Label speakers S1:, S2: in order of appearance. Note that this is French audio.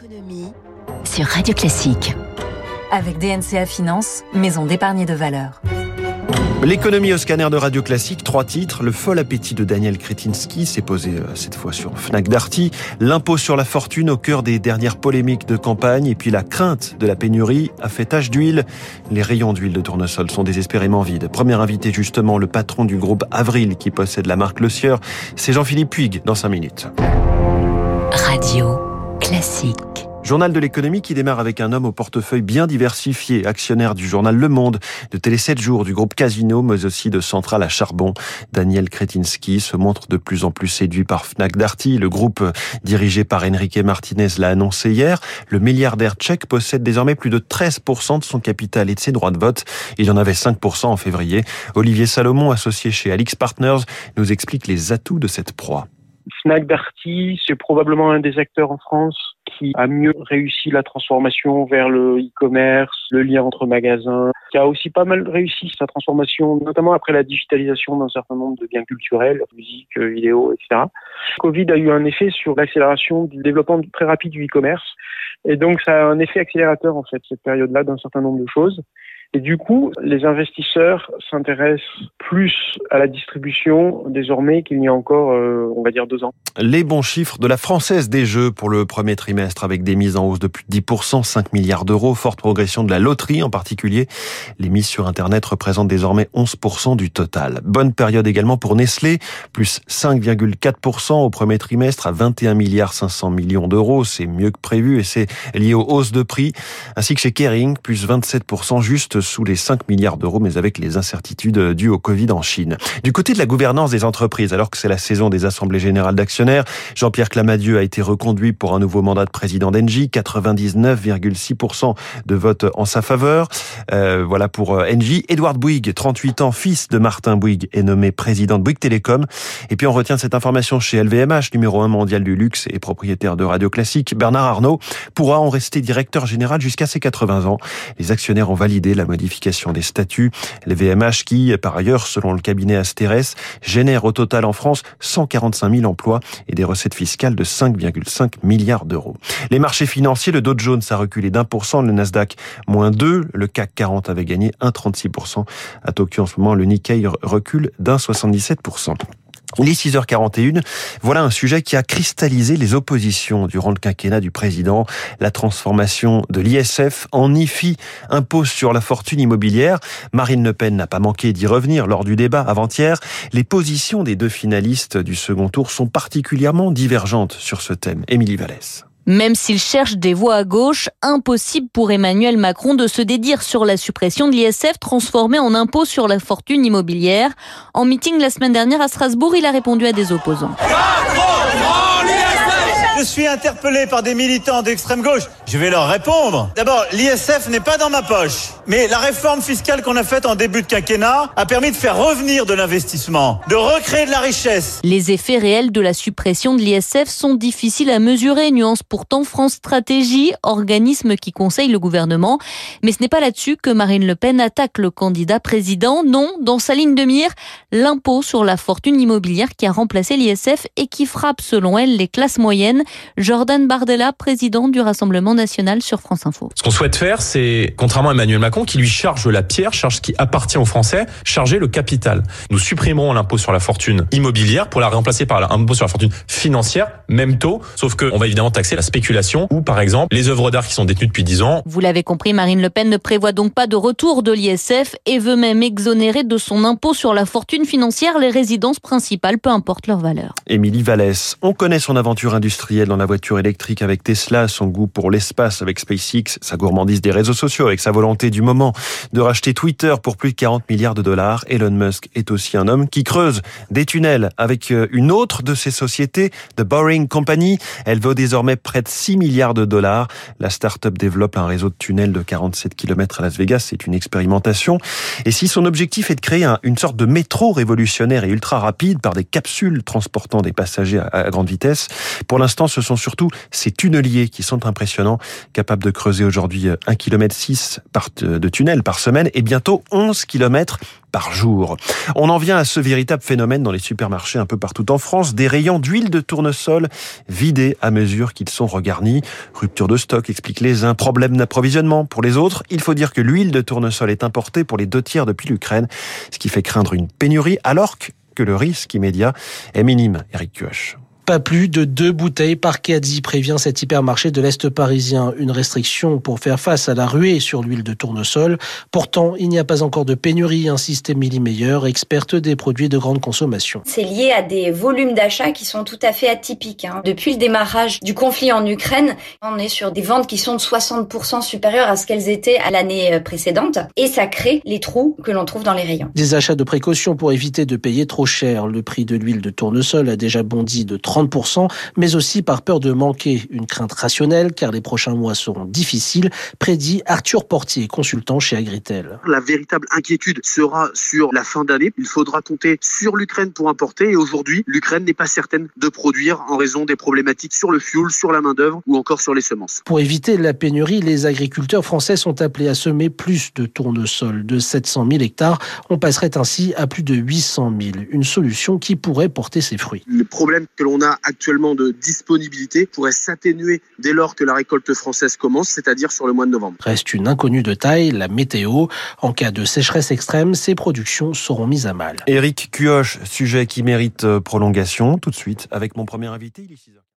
S1: Économie sur Radio Classique.
S2: Avec DNCA Finance, maison d'épargne de valeur.
S3: L'économie au scanner de Radio Classique, trois titres. Le fol appétit de Daniel Kretinsky s'est posé euh, cette fois sur Fnac Darty. L'impôt sur la fortune au cœur des dernières polémiques de campagne. Et puis la crainte de la pénurie a fait tache d'huile. Les rayons d'huile de tournesol sont désespérément vides. Premier invité justement, le patron du groupe Avril qui possède la marque Le Sieur. C'est Jean-Philippe Puig dans cinq minutes.
S1: Radio Classique.
S3: Journal de l'économie qui démarre avec un homme au portefeuille bien diversifié, actionnaire du journal Le Monde, de Télé 7 jours, du groupe Casino, mais aussi de Centrale à Charbon. Daniel Kretinsky se montre de plus en plus séduit par Fnac Darty. Le groupe dirigé par Enrique Martinez l'a annoncé hier. Le milliardaire tchèque possède désormais plus de 13% de son capital et de ses droits de vote. Il en avait 5% en février. Olivier Salomon, associé chez Alix Partners, nous explique les atouts de cette proie.
S4: Fnac Darty, c'est probablement un des acteurs en France qui a mieux réussi la transformation vers le e-commerce, le lien entre magasins, qui a aussi pas mal réussi sa transformation, notamment après la digitalisation d'un certain nombre de biens culturels, musique, vidéo, etc. Covid a eu un effet sur l'accélération du développement très rapide du e-commerce. Et donc, ça a un effet accélérateur, en fait, cette période-là, d'un certain nombre de choses. Et du coup, les investisseurs s'intéressent plus à la distribution désormais qu'il y a encore, euh, on va dire, deux ans.
S3: Les bons chiffres de la Française des Jeux pour le premier trimestre avec des mises en hausse de plus de 10%, 5 milliards d'euros, forte progression de la loterie en particulier. Les mises sur Internet représentent désormais 11% du total. Bonne période également pour Nestlé, plus 5,4% au premier trimestre à 21 milliards 500 millions d'euros. C'est mieux que prévu et c'est lié aux hausses de prix. Ainsi que chez Kering, plus 27% juste sous les 5 milliards d'euros, mais avec les incertitudes dues au Covid en Chine. Du côté de la gouvernance des entreprises, alors que c'est la saison des assemblées générales d'actionnaires, Jean-Pierre Clamadieu a été reconduit pour un nouveau mandat de président d'Engie, 99,6% de vote en sa faveur. Euh, voilà pour euh, Engie. Edouard Bouygues, 38 ans, fils de Martin Bouygues, est nommé président de Bouygues Télécom. Et puis on retient cette information chez LVMH, numéro 1 mondial du luxe et propriétaire de Radio Classique. Bernard Arnault pourra en rester directeur général jusqu'à ses 80 ans. Les actionnaires ont validé la modification des statuts. Les VMH qui, par ailleurs, selon le cabinet Asterès, génère au total en France 145 000 emplois et des recettes fiscales de 5,5 milliards d'euros. Les marchés financiers, le Dow Jones a reculé d'un pour cent, le Nasdaq moins 2, le CAC 40 avait gagné 1,36%. À Tokyo en ce moment, le Nikkei recule d'un 77%. Les 6h41, voilà un sujet qui a cristallisé les oppositions durant le quinquennat du président. La transformation de l'ISF en IFI, impôt sur la fortune immobilière. Marine Le Pen n'a pas manqué d'y revenir lors du débat avant-hier. Les positions des deux finalistes du second tour sont particulièrement divergentes sur ce thème. Émilie Vallès.
S5: Même s'il cherche des voix à gauche, impossible pour Emmanuel Macron de se dédire sur la suppression de l'ISF transformé en impôt sur la fortune immobilière. En meeting la semaine dernière à Strasbourg, il a répondu à des opposants.
S6: Je suis interpellé par des militants d'extrême gauche. Je vais leur répondre. D'abord, l'ISF n'est pas dans ma poche. Mais la réforme fiscale qu'on a faite en début de quinquennat a permis de faire revenir de l'investissement, de recréer de la richesse.
S5: Les effets réels de la suppression de l'ISF sont difficiles à mesurer, nuance pourtant France Stratégie, organisme qui conseille le gouvernement. Mais ce n'est pas là-dessus que Marine Le Pen attaque le candidat président. Non, dans sa ligne de mire, l'impôt sur la fortune immobilière qui a remplacé l'ISF et qui frappe selon elle les classes moyennes. Jordan Bardella, président du Rassemblement national sur France Info.
S7: Ce qu'on souhaite faire, c'est, contrairement à Emmanuel Macron, qui lui charge la pierre, charge ce qui appartient aux Français, charger le capital. Nous supprimerons l'impôt sur la fortune immobilière pour la remplacer par l'impôt sur la fortune financière, même taux, sauf qu'on va évidemment taxer la spéculation ou, par exemple, les œuvres d'art qui sont détenues depuis 10 ans.
S5: Vous l'avez compris, Marine Le Pen ne prévoit donc pas de retour de l'ISF et veut même exonérer de son impôt sur la fortune financière les résidences principales, peu importe leur valeur.
S3: Émilie Vallès, on connaît son aventure industrielle dans la voiture électrique avec Tesla, son goût pour l'espace avec SpaceX, sa gourmandise des réseaux sociaux avec sa volonté du moment de racheter Twitter pour plus de 40 milliards de dollars. Elon Musk est aussi un homme qui creuse des tunnels avec euh, une autre de ses sociétés, The Boring Company. Elle vaut désormais près de 6 milliards de dollars. La start-up développe un réseau de tunnels de 47 km à Las Vegas. C'est une expérimentation. Et si son objectif est de créer une sorte de métro révolutionnaire et ultra rapide par des capsules transportant des passagers à grande vitesse, pour l'instant, Ce sont surtout ces tunneliers qui sont impressionnants, capables de creuser aujourd'hui 1,6 km de tunnel par semaine et bientôt 11 km par jour. On en vient à ce véritable phénomène dans les supermarchés un peu partout en France, des rayons d'huile de tournesol vidés à mesure qu'ils sont regarnis. Rupture de stock, explique les uns, problème d'approvisionnement pour les autres. Il faut dire que l'huile de tournesol est importée pour les deux tiers depuis l'Ukraine, ce qui fait craindre une pénurie alors que le risque immédiat est minime. Eric Cuoche.
S8: Pas plus de deux bouteilles par caddie, prévient cet hypermarché de l'Est parisien. Une restriction pour faire face à la ruée sur l'huile de tournesol. Pourtant, il n'y a pas encore de pénurie, insiste Émilie Meyer, experte des produits de grande consommation.
S9: C'est lié à des volumes d'achat qui sont tout à fait atypiques. Hein. Depuis le démarrage du conflit en Ukraine, on est sur des ventes qui sont de 60% supérieures à ce qu'elles étaient à l'année euh, précédente. Et ça crée les trous que l'on trouve dans les rayons.
S8: Des achats de précaution pour éviter de payer trop cher. Le prix de l'huile de tournesol a déjà bondi de 30 mais aussi par peur de manquer. Une crainte rationnelle, car les prochains mois seront difficiles, prédit Arthur Portier, consultant chez Agritel.
S10: La véritable inquiétude sera sur la fin d'année. Il faudra compter sur l'Ukraine pour importer, et aujourd'hui, l'Ukraine n'est pas certaine de produire en raison des problématiques sur le fuel, sur la main-d'œuvre ou encore sur les semences.
S8: Pour éviter la pénurie, les agriculteurs français sont appelés à semer plus de tournesol. De 700 000 hectares, on passerait ainsi à plus de 800 000. Une solution qui pourrait porter ses fruits.
S10: Le problème que l'on a actuellement de disponibilité pourrait s'atténuer dès lors que la récolte française commence, c'est-à-dire sur le mois de novembre.
S8: Reste une inconnue de taille, la météo. En cas de sécheresse extrême, ces productions seront mises à mal.
S3: Éric Cuoche, sujet qui mérite euh, prolongation. Tout de suite avec mon premier invité, il est 6 heures.